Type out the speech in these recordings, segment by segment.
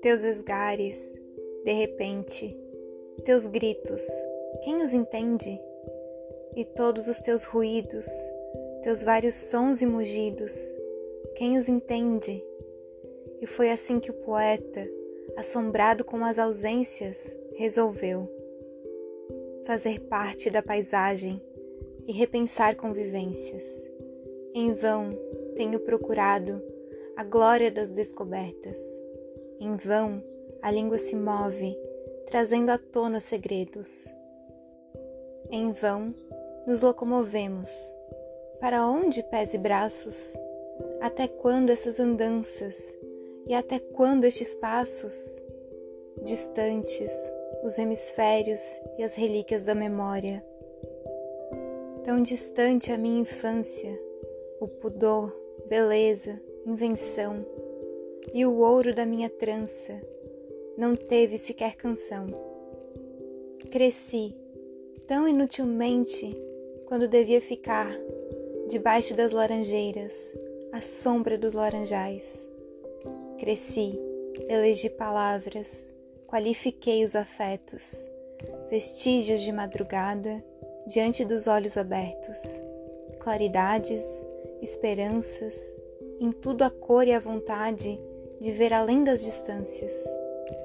Teus esgares, de repente, teus gritos, quem os entende? E todos os teus ruídos, teus vários sons e mugidos, quem os entende? E foi assim que o poeta, assombrado com as ausências, resolveu fazer parte da paisagem e repensar convivências. Em vão tenho procurado a glória das descobertas. Em vão a língua se move, trazendo à tona segredos. Em vão nos locomovemos. Para onde pés e braços? Até quando essas andanças? E até quando estes passos? Distantes, os hemisférios e as relíquias da memória. Tão distante a minha infância, o pudor, beleza, invenção e o ouro da minha trança não teve sequer canção. Cresci tão inutilmente quando devia ficar debaixo das laranjeiras, à sombra dos laranjais. Cresci, elegi palavras, qualifiquei os afetos, vestígios de madrugada diante dos olhos abertos, claridades, esperanças, em tudo a cor e a vontade de ver além das distâncias,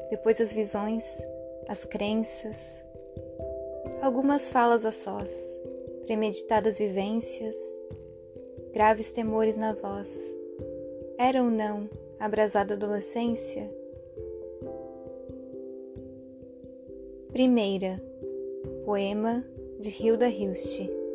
depois as visões, as crenças, algumas falas a sós, premeditadas vivências, graves temores na voz. Era ou não abrasada adolescência? Primeira, poema de Hilda Hilst.